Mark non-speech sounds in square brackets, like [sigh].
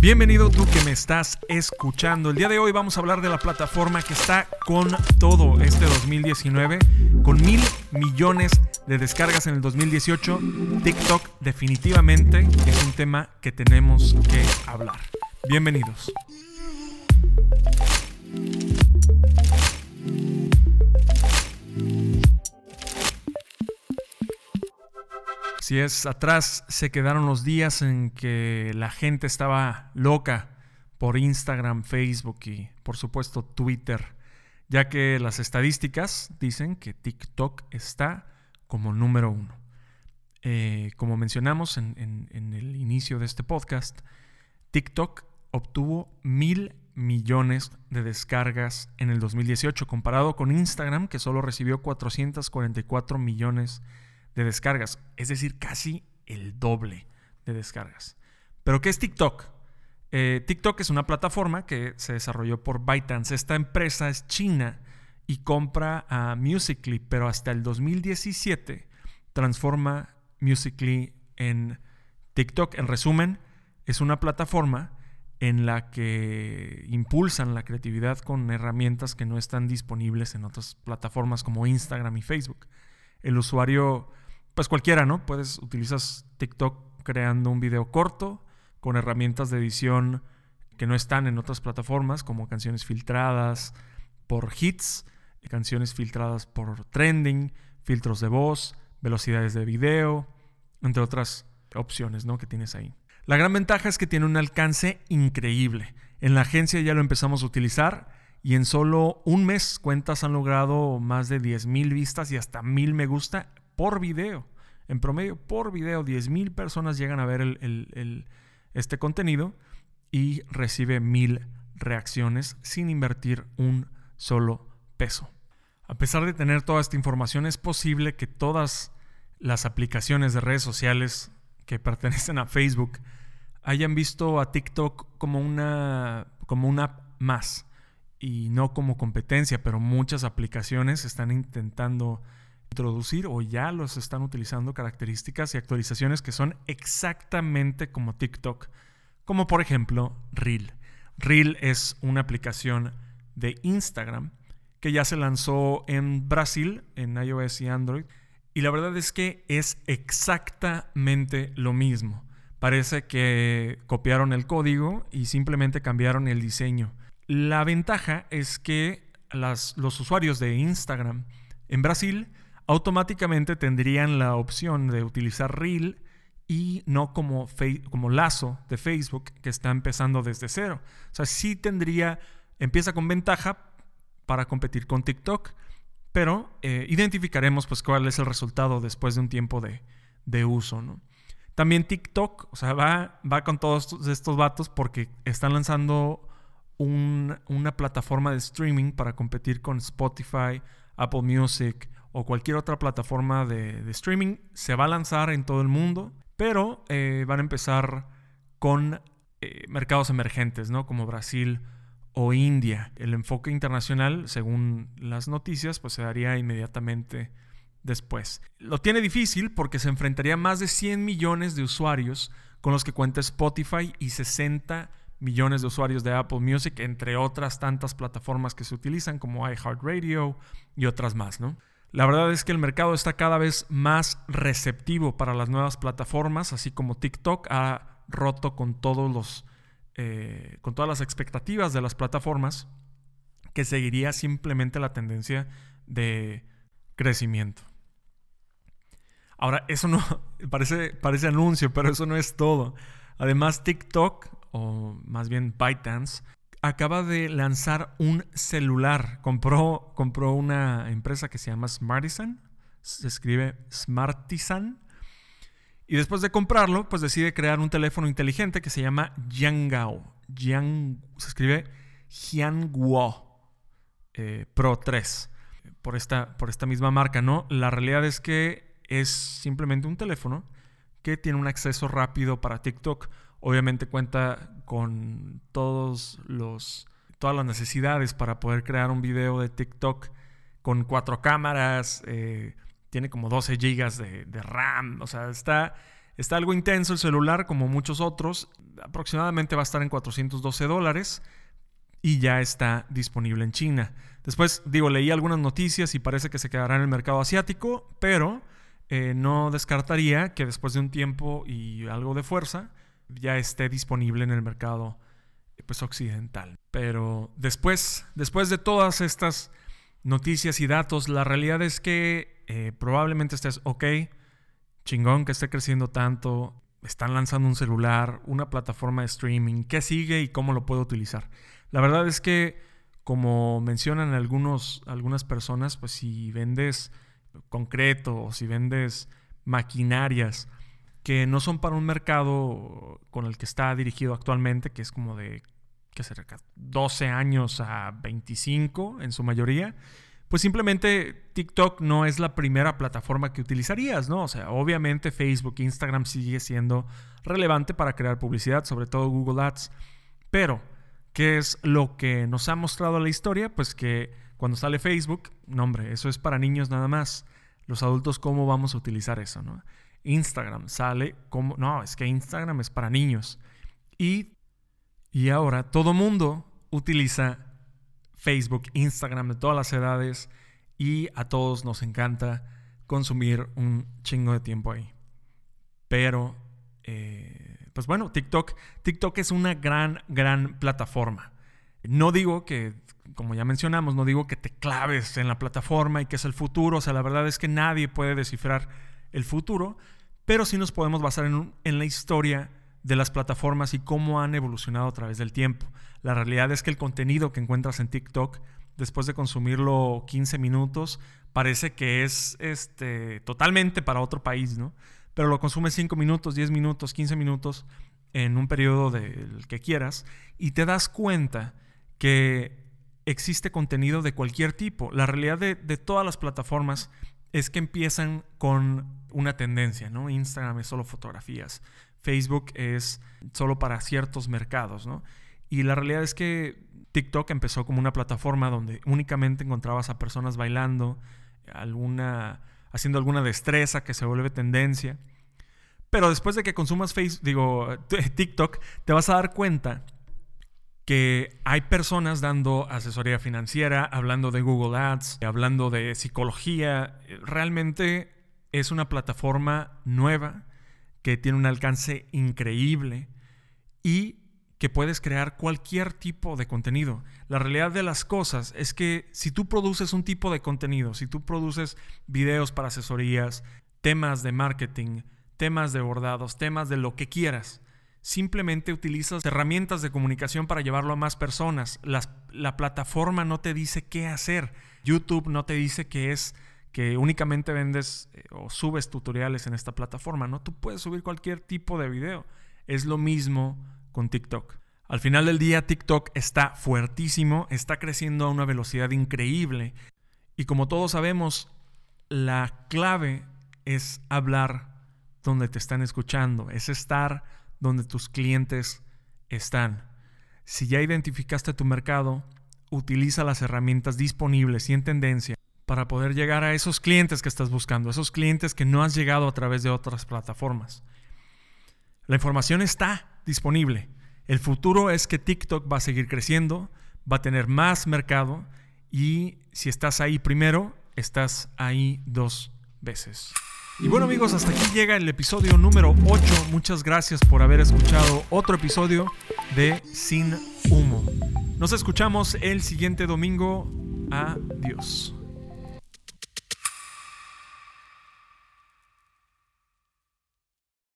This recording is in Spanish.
Bienvenido tú que me estás escuchando. El día de hoy vamos a hablar de la plataforma que está con todo este 2019, con mil millones de descargas en el 2018. TikTok definitivamente es un tema que tenemos que hablar. Bienvenidos. Si es atrás, se quedaron los días en que la gente estaba loca por Instagram, Facebook y por supuesto Twitter, ya que las estadísticas dicen que TikTok está como número uno. Eh, como mencionamos en, en el inicio de este podcast, TikTok obtuvo mil millones de descargas en el 2018, comparado con Instagram, que solo recibió 444 millones de de descargas, es decir, casi el doble de descargas. Pero ¿qué es TikTok? Eh, TikTok es una plataforma que se desarrolló por ByteDance. Esta empresa es china y compra a Musically, pero hasta el 2017 transforma Musically en TikTok. En resumen, es una plataforma en la que impulsan la creatividad con herramientas que no están disponibles en otras plataformas como Instagram y Facebook. El usuario pues cualquiera, ¿no? Puedes, utilizas TikTok creando un video corto con herramientas de edición que no están en otras plataformas, como canciones filtradas por hits, canciones filtradas por trending, filtros de voz, velocidades de video, entre otras opciones ¿no? que tienes ahí. La gran ventaja es que tiene un alcance increíble. En la agencia ya lo empezamos a utilizar y en solo un mes cuentas han logrado más de 10.000 vistas y hasta 1.000 me gusta por video. En promedio, por video, 10.000 personas llegan a ver este contenido y recibe 1.000 reacciones sin invertir un solo peso. A pesar de tener toda esta información, es posible que todas las aplicaciones de redes sociales que [laughs] pertenecen a Facebook hayan visto a TikTok como una, como una app más y no como competencia, pero muchas aplicaciones están intentando introducir o ya los están utilizando características y actualizaciones que son exactamente como TikTok, como por ejemplo Reel. Reel es una aplicación de Instagram que ya se lanzó en Brasil, en iOS y Android, y la verdad es que es exactamente lo mismo. Parece que copiaron el código y simplemente cambiaron el diseño. La ventaja es que los usuarios de Instagram en Brasil automáticamente tendrían la opción de utilizar Reel y no como, como lazo de Facebook que está empezando desde cero. O sea, sí tendría, empieza con ventaja para competir con TikTok, pero eh, identificaremos pues cuál es el resultado después de un tiempo de, uso, ¿no? También TikTok, o sea, va, va con todos estos vatos porque están lanzando una plataforma de streaming para competir con Spotify, Apple Music, o cualquier otra plataforma de, streaming se va a lanzar en todo el mundo, pero eh, van a empezar con eh, mercados emergentes, ¿no? Como Brasil o India. El enfoque internacional, según las noticias, pues se daría inmediatamente después. Lo tiene difícil porque se enfrentaría a más de 100 millones de usuarios con los que cuenta Spotify y 60 millones de usuarios de Apple Music, entre otras tantas plataformas que se utilizan como iHeartRadio y otras más, ¿no? La verdad es que el mercado está cada vez más receptivo para las nuevas plataformas, así como TikTok ha roto con todos los eh, con todas las expectativas de las plataformas, que seguiría simplemente la tendencia de crecimiento. Ahora, eso no [laughs] parece, parece anuncio, pero eso no es todo. Además, TikTok, o más bien ByteDance, acaba de lanzar un celular. Compró, compró una empresa que se llama Smartisan. Se escribe Smartisan. Y después de comprarlo, pues decide crear un teléfono inteligente que se llama Yangao. Yang, se escribe Jianguo eh, Pro 3. Por esta, por esta misma marca, ¿no? La realidad es que es simplemente un teléfono que tiene un acceso rápido para TikTok Obviamente cuenta con todos los, todas las necesidades para poder crear un video de TikTok con cuatro cámaras, eh, tiene como 12 GB de, RAM, o sea, está Está algo intenso el celular, como muchos otros. Aproximadamente va a estar en 412 dólares y ya está disponible en China. Después, digo, leí algunas noticias y parece que se quedará en el mercado asiático, pero eh, no descartaría que después de un tiempo y algo de fuerza ya esté disponible en el mercado pues, occidental. Pero después, después de todas estas noticias y datos, la realidad es que eh, probablemente estés ok, chingón que esté creciendo tanto, están lanzando un celular, una plataforma de streaming, qué sigue y cómo lo puedo utilizar. La verdad es que, como mencionan algunos, algunas personas, pues si vendes concreto o si vendes maquinarias que no son para un mercado con el que está dirigido actualmente, que es como de que cerca 12 años a 25 en su mayoría, pues simplemente TikTok no es la primera plataforma que utilizarías, ¿no? O sea, obviamente Facebook, Instagram sigue siendo relevante para crear publicidad, sobre todo Google Ads, pero ¿qué es lo que nos ha mostrado la historia? Pues que cuando sale Facebook, no hombre, eso es para niños nada más. Los adultos, ¿cómo vamos a utilizar eso, no? Instagram sale como, no, es que Instagram es para niños. Y, y ahora todo mundo utiliza Facebook, Instagram de todas las edades y a todos nos encanta consumir un chingo de tiempo ahí. Pero, eh, pues bueno, TikTok, TikTok es una gran, gran plataforma. No digo que, como ya mencionamos, no digo que te claves en la plataforma y que es el futuro. O sea, la verdad es que nadie puede descifrar el futuro, pero sí nos podemos basar en, en la historia de las plataformas y cómo han evolucionado a través del tiempo. La realidad es que el contenido que encuentras en TikTok, después de consumirlo 15 minutos, parece que es este, totalmente para otro país, ¿no? Pero lo consumes 5 minutos, 10 minutos, 15 minutos en un periodo del que quieras y te das cuenta que existe contenido de cualquier tipo. La realidad de, de todas las plataformas es que empiezan con una tendencia, ¿no? Instagram es solo fotografías, Facebook es solo para ciertos mercados, ¿no? Y la realidad es que TikTok empezó como una plataforma donde únicamente encontrabas a personas bailando, alguna, haciendo alguna destreza que se vuelve tendencia. Pero después de que consumas Facebook, digo, TikTok, te vas a dar cuenta que hay personas dando asesoría financiera, hablando de Google Ads, hablando de psicología. Realmente es una plataforma nueva que tiene un alcance increíble y que puedes crear cualquier tipo de contenido. La realidad de las cosas es que si tú produces un tipo de contenido, si tú produces videos para asesorías, temas de marketing, temas de bordados, temas de lo que quieras, simplemente utilizas herramientas de comunicación para llevarlo a más personas. la plataforma no te dice qué hacer. YouTube no te dice que es que únicamente vendes eh, o subes tutoriales en esta plataforma, ¿no? Tú puedes subir cualquier tipo de video. Es lo mismo con TikTok. Al final del día, TikTok está fuertísimo, está creciendo a una velocidad increíble. Y como todos sabemos, la clave es hablar donde te están escuchando, es estar donde tus clientes están. Si ya identificaste tu mercado, utiliza las herramientas disponibles y en tendencia para poder llegar a esos clientes que estás buscando, esos clientes que no has llegado a través de otras plataformas. La información está disponible. El futuro es que TikTok va a seguir creciendo, va a tener más mercado y si estás ahí primero, estás ahí dos veces. Y bueno amigos, hasta aquí llega el episodio número 8. Muchas gracias por haber escuchado otro episodio de Sin Humo. Nos escuchamos el siguiente domingo. Adiós.